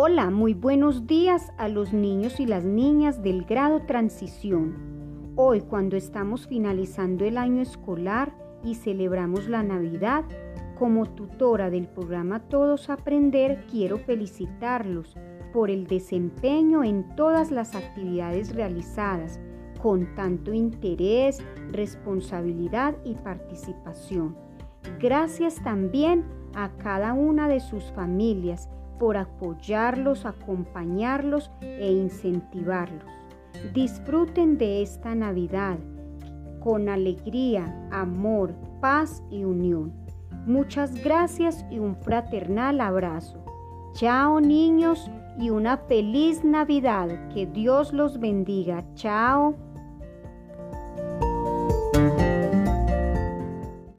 Hola, muy buenos días a los niños y las niñas del grado transición. Hoy, cuando estamos finalizando el año escolar y celebramos la Navidad, como tutora del programa Todos Aprender, quiero felicitarlos por el desempeño en todas las actividades realizadas con tanto interés, responsabilidad y participación. Gracias también a cada una de sus familias por apoyarlos, acompañarlos e incentivarlos. Disfruten de esta Navidad con alegría, amor, paz y unión. Muchas gracias y un fraternal abrazo. Chao niños y una feliz Navidad. Que Dios los bendiga. Chao.